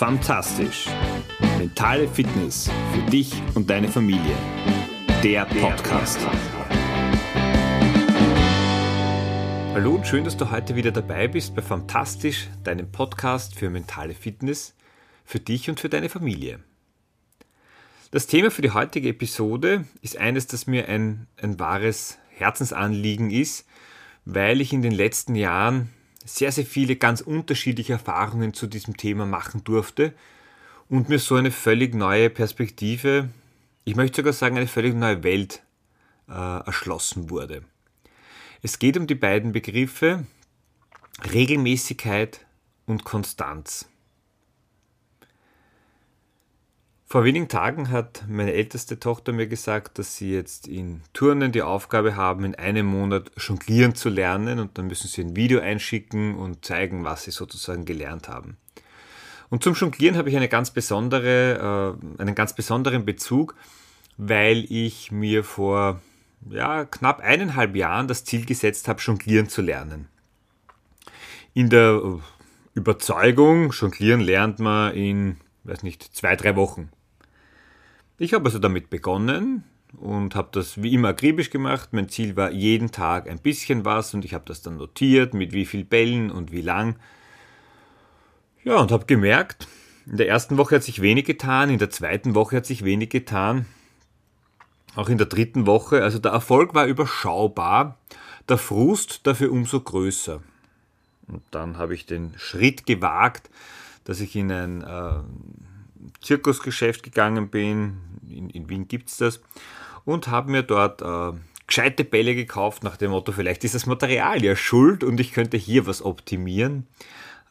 Fantastisch. Mentale Fitness für dich und deine Familie. Der Podcast. Hallo und schön, dass du heute wieder dabei bist bei Fantastisch, deinem Podcast für mentale Fitness für dich und für deine Familie. Das Thema für die heutige Episode ist eines, das mir ein, ein wahres Herzensanliegen ist, weil ich in den letzten Jahren sehr, sehr viele ganz unterschiedliche Erfahrungen zu diesem Thema machen durfte und mir so eine völlig neue Perspektive, ich möchte sogar sagen, eine völlig neue Welt äh, erschlossen wurde. Es geht um die beiden Begriffe Regelmäßigkeit und Konstanz. Vor wenigen Tagen hat meine älteste Tochter mir gesagt, dass sie jetzt in Turnen die Aufgabe haben, in einem Monat jonglieren zu lernen und dann müssen sie ein Video einschicken und zeigen, was sie sozusagen gelernt haben. Und zum Jonglieren habe ich eine ganz besondere, äh, einen ganz besonderen Bezug, weil ich mir vor ja, knapp eineinhalb Jahren das Ziel gesetzt habe, jonglieren zu lernen. In der äh, Überzeugung, jonglieren lernt man in, weiß nicht, zwei, drei Wochen. Ich habe also damit begonnen und habe das wie immer akribisch gemacht. Mein Ziel war jeden Tag ein bisschen was und ich habe das dann notiert, mit wie viel Bällen und wie lang. Ja, und habe gemerkt, in der ersten Woche hat sich wenig getan, in der zweiten Woche hat sich wenig getan, auch in der dritten Woche. Also der Erfolg war überschaubar, der Frust dafür umso größer. Und dann habe ich den Schritt gewagt, dass ich in ein äh, Zirkusgeschäft gegangen bin, in, in Wien gibt es das, und habe mir dort äh, gescheite Bälle gekauft nach dem Motto, vielleicht ist das Material ja schuld und ich könnte hier was optimieren.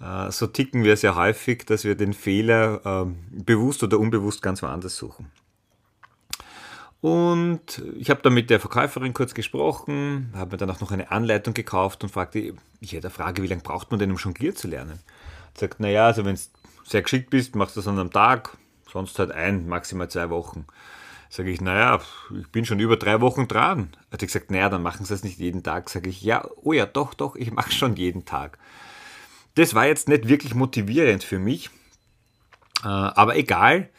Äh, so ticken wir sehr häufig, dass wir den Fehler äh, bewusst oder unbewusst ganz woanders suchen. Und ich habe dann mit der Verkäuferin kurz gesprochen, habe mir dann auch noch eine Anleitung gekauft und fragte, ich hätte eine Frage, wie lange braucht man denn, um Jonglier zu lernen? Sagt, naja, also wenn es sehr geschickt bist, machst du das an einem Tag, sonst halt ein, maximal zwei Wochen. Sage ich, naja, ich bin schon über drei Wochen dran. Hat sie gesagt, naja, dann machen sie das nicht jeden Tag. Sage ich, ja, oh ja, doch, doch, ich mache schon jeden Tag. Das war jetzt nicht wirklich motivierend für mich, äh, aber egal.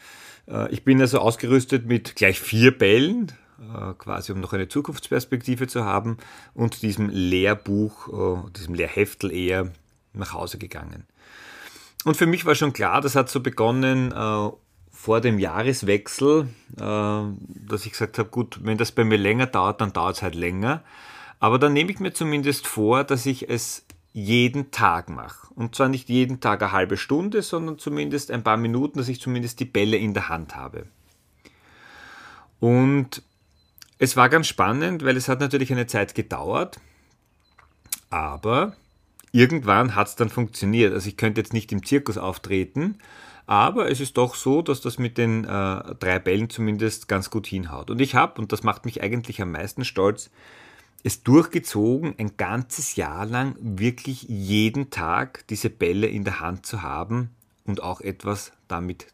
Äh, ich bin also ausgerüstet mit gleich vier Bällen, äh, quasi um noch eine Zukunftsperspektive zu haben und diesem Lehrbuch, diesem Lehrheftel eher nach Hause gegangen. Und für mich war schon klar, das hat so begonnen vor dem Jahreswechsel, äh, dass ich gesagt habe, gut, wenn das bei mir länger dauert, dann dauert es halt länger. Aber dann nehme ich mir zumindest vor, dass ich es jeden Tag mache. Und zwar nicht jeden Tag eine halbe Stunde, sondern zumindest ein paar Minuten, dass ich zumindest die Bälle in der Hand habe. Und es war ganz spannend, weil es hat natürlich eine Zeit gedauert, aber irgendwann hat es dann funktioniert. Also ich könnte jetzt nicht im Zirkus auftreten, aber es ist doch so, dass das mit den äh, drei Bällen zumindest ganz gut hinhaut. Und ich habe, und das macht mich eigentlich am meisten stolz, es durchgezogen, ein ganzes Jahr lang wirklich jeden Tag diese Bälle in der Hand zu haben und auch etwas damit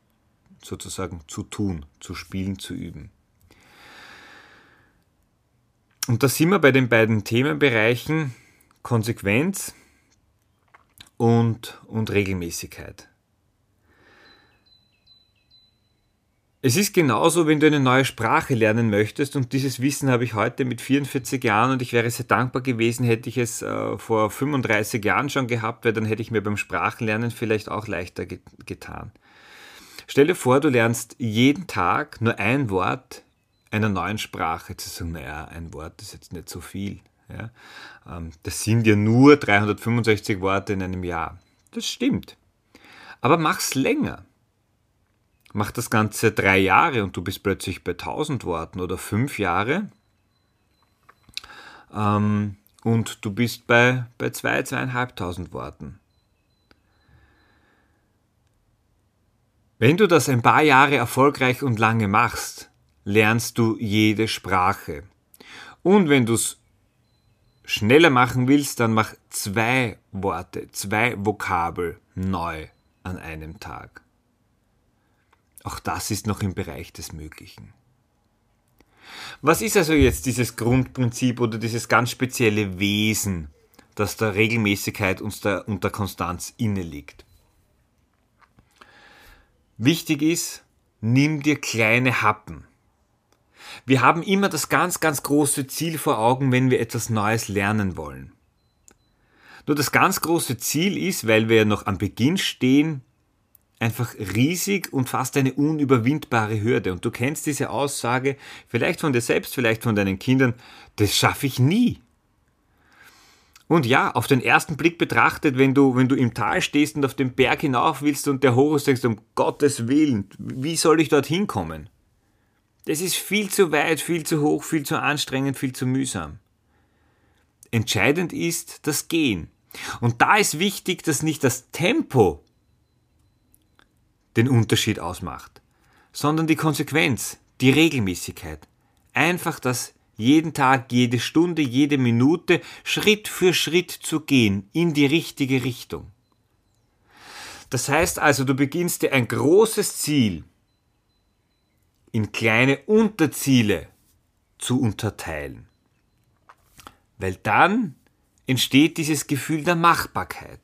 sozusagen zu tun, zu spielen, zu üben. Und da sind wir bei den beiden Themenbereichen Konsequenz und, und Regelmäßigkeit. Es ist genauso, wenn du eine neue Sprache lernen möchtest und dieses Wissen habe ich heute mit 44 Jahren und ich wäre sehr dankbar gewesen, hätte ich es äh, vor 35 Jahren schon gehabt, weil dann hätte ich mir beim Sprachenlernen vielleicht auch leichter ge getan. Stell dir vor, du lernst jeden Tag nur ein Wort einer neuen Sprache. Zu sagen, naja, ein Wort ist jetzt nicht so viel. Ja? Ähm, das sind ja nur 365 Worte in einem Jahr. Das stimmt. Aber mach's länger. Mach das Ganze drei Jahre und du bist plötzlich bei 1000 Worten oder fünf Jahre ähm, und du bist bei, bei zwei, zweieinhalbtausend Worten. Wenn du das ein paar Jahre erfolgreich und lange machst, lernst du jede Sprache. Und wenn du es schneller machen willst, dann mach zwei Worte, zwei Vokabel neu an einem Tag. Auch das ist noch im Bereich des Möglichen. Was ist also jetzt dieses Grundprinzip oder dieses ganz spezielle Wesen, das der Regelmäßigkeit und der, und der Konstanz inne liegt? Wichtig ist, nimm dir kleine Happen. Wir haben immer das ganz, ganz große Ziel vor Augen, wenn wir etwas Neues lernen wollen. Nur das ganz große Ziel ist, weil wir ja noch am Beginn stehen, einfach riesig und fast eine unüberwindbare Hürde. Und du kennst diese Aussage vielleicht von dir selbst, vielleicht von deinen Kindern, das schaffe ich nie. Und ja, auf den ersten Blick betrachtet, wenn du, wenn du im Tal stehst und auf den Berg hinauf willst und der ist, denkst um Gottes Willen, wie soll ich dorthin kommen? Das ist viel zu weit, viel zu hoch, viel zu anstrengend, viel zu mühsam. Entscheidend ist das Gehen. Und da ist wichtig, dass nicht das Tempo den Unterschied ausmacht, sondern die Konsequenz, die Regelmäßigkeit. Einfach das jeden Tag, jede Stunde, jede Minute Schritt für Schritt zu gehen in die richtige Richtung. Das heißt also, du beginnst dir ein großes Ziel in kleine Unterziele zu unterteilen. Weil dann entsteht dieses Gefühl der Machbarkeit.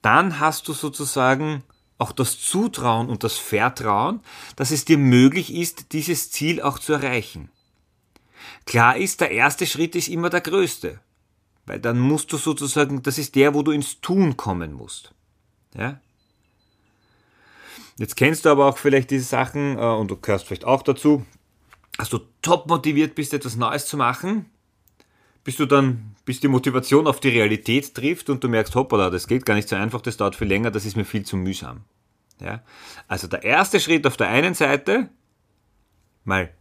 Dann hast du sozusagen auch das Zutrauen und das Vertrauen, dass es dir möglich ist, dieses Ziel auch zu erreichen. Klar ist, der erste Schritt ist immer der größte, weil dann musst du sozusagen, das ist der, wo du ins Tun kommen musst. Ja? Jetzt kennst du aber auch vielleicht diese Sachen äh, und du gehörst vielleicht auch dazu, dass du top motiviert bist, etwas Neues zu machen, bis du dann, bis die Motivation auf die Realität trifft und du merkst, hoppala, das geht gar nicht so einfach, das dauert viel länger, das ist mir viel zu mühsam. Ja? Also der erste Schritt auf der einen Seite, mal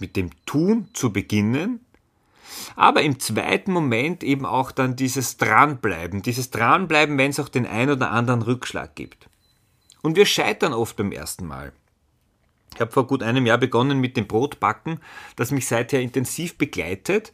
mit dem Tun zu beginnen, aber im zweiten Moment eben auch dann dieses Dranbleiben, dieses Dranbleiben, wenn es auch den ein oder anderen Rückschlag gibt. Und wir scheitern oft beim ersten Mal. Ich habe vor gut einem Jahr begonnen mit dem Brotbacken, das mich seither intensiv begleitet.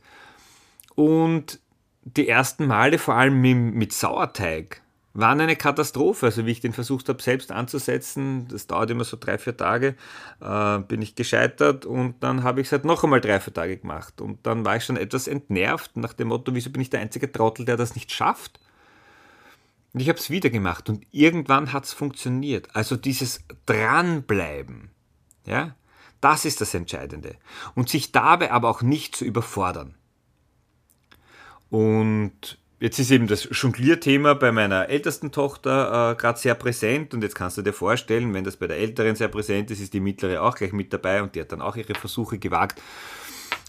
Und die ersten Male, vor allem mit Sauerteig, waren eine Katastrophe. Also wie ich den versucht habe, selbst anzusetzen, das dauert immer so drei, vier Tage, äh, bin ich gescheitert und dann habe ich es halt noch einmal drei, vier Tage gemacht. Und dann war ich schon etwas entnervt nach dem Motto, wieso bin ich der einzige Trottel, der das nicht schafft? Und ich habe es wieder gemacht und irgendwann hat es funktioniert. Also dieses Dranbleiben, ja, das ist das Entscheidende. Und sich dabei aber auch nicht zu überfordern. Und Jetzt ist eben das Jonglierthema bei meiner ältesten Tochter äh, gerade sehr präsent und jetzt kannst du dir vorstellen, wenn das bei der älteren sehr präsent ist, ist die mittlere auch gleich mit dabei und die hat dann auch ihre Versuche gewagt.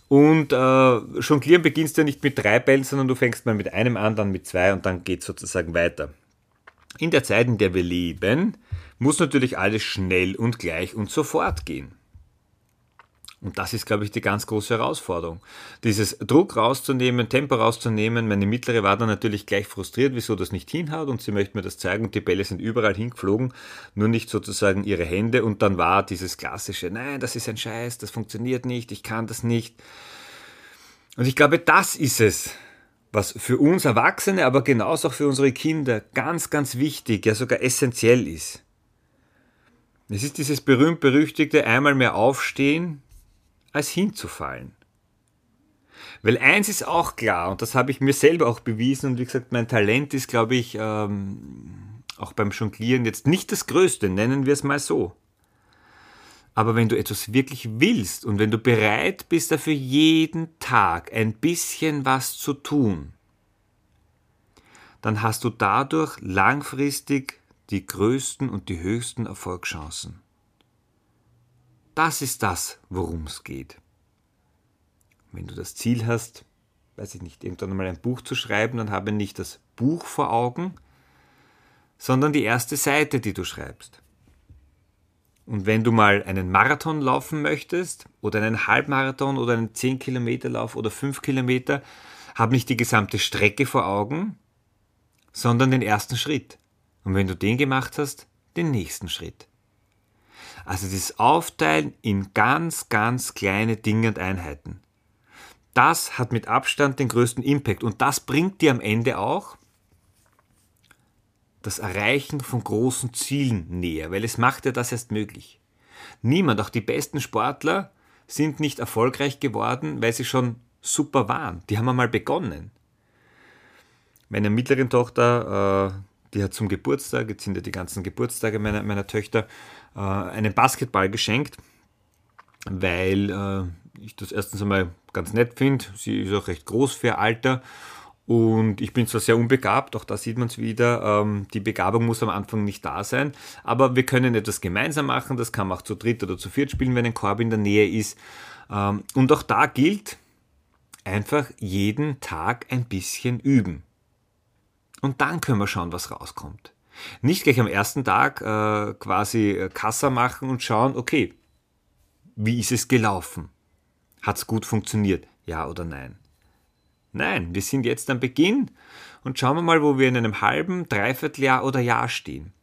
Und äh, Jonglieren beginnst du ja nicht mit drei Bällen, sondern du fängst mal mit einem an, dann mit zwei und dann geht sozusagen weiter. In der Zeit, in der wir leben, muss natürlich alles schnell und gleich und sofort gehen. Und das ist, glaube ich, die ganz große Herausforderung. Dieses Druck rauszunehmen, Tempo rauszunehmen. Meine mittlere war dann natürlich gleich frustriert, wieso das nicht hinhaut und sie möchte mir das zeigen und die Bälle sind überall hingeflogen, nur nicht sozusagen ihre Hände und dann war dieses klassische, nein, das ist ein Scheiß, das funktioniert nicht, ich kann das nicht. Und ich glaube, das ist es, was für uns Erwachsene, aber genauso auch für unsere Kinder ganz, ganz wichtig, ja sogar essentiell ist. Es ist dieses berühmt-berüchtigte einmal mehr aufstehen, als hinzufallen. Weil eins ist auch klar, und das habe ich mir selber auch bewiesen, und wie gesagt, mein Talent ist, glaube ich, ähm, auch beim Jonglieren jetzt nicht das Größte, nennen wir es mal so. Aber wenn du etwas wirklich willst und wenn du bereit bist, dafür jeden Tag ein bisschen was zu tun, dann hast du dadurch langfristig die größten und die höchsten Erfolgschancen. Das ist das, worum es geht. Wenn du das Ziel hast, weiß ich nicht, irgendwann einmal ein Buch zu schreiben, dann habe nicht das Buch vor Augen, sondern die erste Seite, die du schreibst. Und wenn du mal einen Marathon laufen möchtest oder einen Halbmarathon oder einen 10 Kilometer Lauf oder 5 Kilometer, hab nicht die gesamte Strecke vor Augen, sondern den ersten Schritt. Und wenn du den gemacht hast, den nächsten Schritt. Also das Aufteilen in ganz, ganz kleine Dinge und Einheiten. Das hat mit Abstand den größten Impact und das bringt dir am Ende auch das Erreichen von großen Zielen näher, weil es macht dir das erst möglich. Niemand, auch die besten Sportler, sind nicht erfolgreich geworden, weil sie schon super waren. Die haben einmal begonnen. Meine mittleren Tochter, äh, die hat zum Geburtstag, jetzt sind ja die ganzen Geburtstage meiner, meiner Töchter, äh, einen Basketball geschenkt, weil äh, ich das erstens einmal ganz nett finde. Sie ist auch recht groß für ihr Alter und ich bin zwar sehr unbegabt, auch da sieht man es wieder, ähm, die Begabung muss am Anfang nicht da sein, aber wir können etwas gemeinsam machen, das kann man auch zu dritt oder zu viert spielen, wenn ein Korb in der Nähe ist. Ähm, und auch da gilt, einfach jeden Tag ein bisschen üben. Und dann können wir schauen, was rauskommt. Nicht gleich am ersten Tag äh, quasi äh, Kassa machen und schauen, okay, wie ist es gelaufen? Hat es gut funktioniert? Ja oder nein? Nein, wir sind jetzt am Beginn und schauen wir mal, wo wir in einem halben, Dreivierteljahr oder Jahr stehen.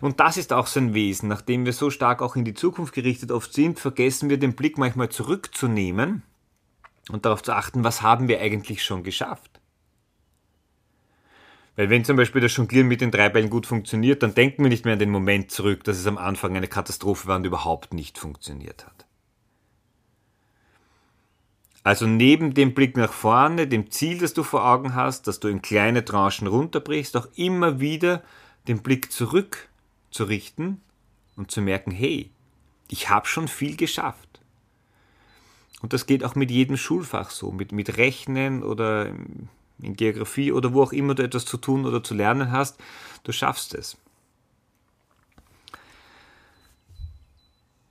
Und das ist auch so ein Wesen, nachdem wir so stark auch in die Zukunft gerichtet oft sind, vergessen wir den Blick manchmal zurückzunehmen und darauf zu achten, was haben wir eigentlich schon geschafft. Weil wenn zum Beispiel das Jonglieren mit den drei Bällen gut funktioniert, dann denken wir nicht mehr an den Moment zurück, dass es am Anfang eine Katastrophe war und überhaupt nicht funktioniert hat. Also neben dem Blick nach vorne, dem Ziel, das du vor Augen hast, dass du in kleine Tranchen runterbrichst, auch immer wieder den Blick zurück zu richten und zu merken, hey, ich habe schon viel geschafft. Und das geht auch mit jedem Schulfach so, mit, mit Rechnen oder in Geografie oder wo auch immer du etwas zu tun oder zu lernen hast, du schaffst es.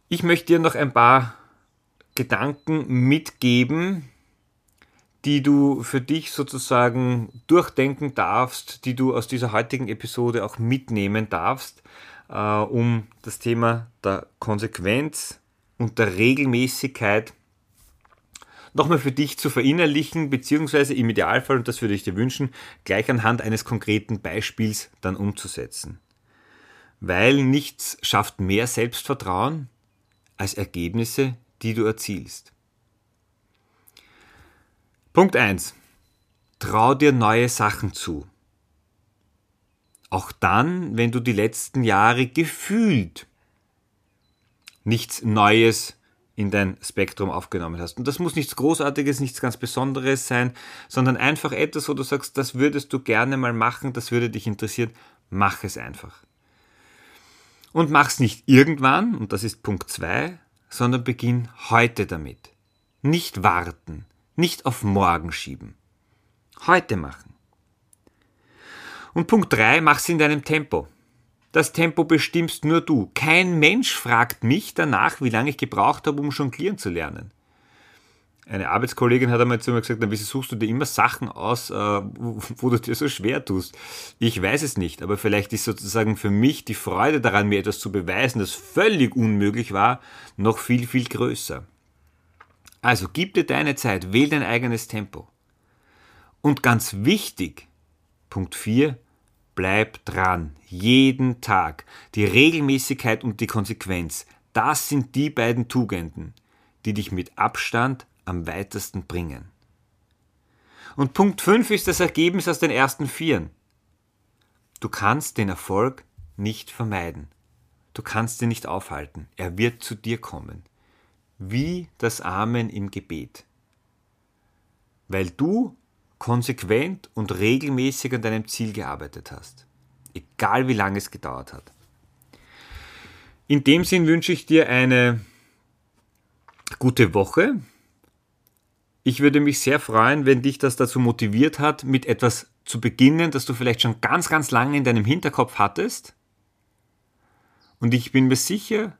Ich möchte dir noch ein paar Gedanken mitgeben, die du für dich sozusagen durchdenken darfst, die du aus dieser heutigen Episode auch mitnehmen darfst, äh, um das Thema der Konsequenz und der Regelmäßigkeit nochmal für dich zu verinnerlichen, beziehungsweise im Idealfall, und das würde ich dir wünschen, gleich anhand eines konkreten Beispiels dann umzusetzen. Weil nichts schafft mehr Selbstvertrauen als Ergebnisse, die du erzielst. Punkt 1. Trau dir neue Sachen zu. Auch dann, wenn du die letzten Jahre gefühlt nichts Neues in dein Spektrum aufgenommen hast. Und das muss nichts Großartiges, nichts ganz Besonderes sein, sondern einfach etwas, wo du sagst, das würdest du gerne mal machen, das würde dich interessieren, mach es einfach. Und mach's nicht irgendwann, und das ist Punkt 2, sondern beginn heute damit. Nicht warten, nicht auf morgen schieben. Heute machen. Und Punkt 3, mach's in deinem Tempo. Das Tempo bestimmst nur du. Kein Mensch fragt mich danach, wie lange ich gebraucht habe, um jonglieren zu lernen. Eine Arbeitskollegin hat einmal zu mir gesagt, na, wieso suchst du dir immer Sachen aus, äh, wo, du dir so schwer tust? Ich weiß es nicht, aber vielleicht ist sozusagen für mich die Freude daran, mir etwas zu beweisen, das völlig unmöglich war, noch viel, viel größer. Also gib dir deine Zeit, wähl dein eigenes Tempo. Und ganz wichtig, Punkt 4, bleib dran. Jeden Tag. Die Regelmäßigkeit und die Konsequenz. Das sind die beiden Tugenden, die dich mit Abstand am weitesten bringen. Und Punkt 5 ist das Ergebnis aus den ersten Vieren. Du kannst den Erfolg nicht vermeiden. Du kannst ihn nicht aufhalten. Er wird zu dir kommen. Wie das Amen im Gebet. Weil du konsequent und regelmäßig an deinem Ziel gearbeitet hast. Egal wie lange es gedauert hat. In dem Sinn wünsche ich dir eine gute Woche. Ich würde mich sehr freuen, wenn dich das dazu motiviert hat, mit etwas zu beginnen, das du vielleicht schon ganz, ganz lange in deinem Hinterkopf hattest. Und ich bin mir sicher,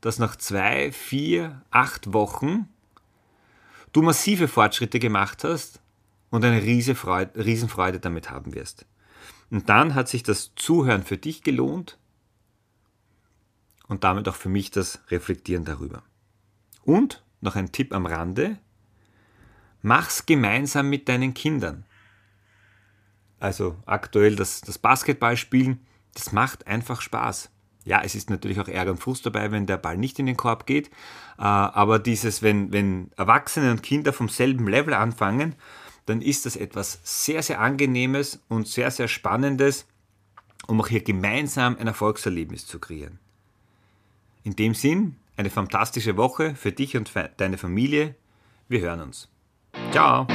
dass nach zwei, vier, acht Wochen du massive Fortschritte gemacht hast und eine Riesenfreude damit haben wirst. Und dann hat sich das Zuhören für dich gelohnt und damit auch für mich das Reflektieren darüber. Und noch ein Tipp am Rande, mach's gemeinsam mit deinen Kindern. Also aktuell das, das Basketballspielen, das macht einfach Spaß. Ja, es ist natürlich auch Ärger und Frust dabei, wenn der Ball nicht in den Korb geht. Äh, aber dieses, wenn, wenn Erwachsene und Kinder vom selben Level anfangen dann ist das etwas sehr, sehr Angenehmes und sehr, sehr Spannendes, um auch hier gemeinsam ein Erfolgserlebnis zu kreieren. In dem Sinn, eine fantastische Woche für dich und deine Familie. Wir hören uns. Ciao!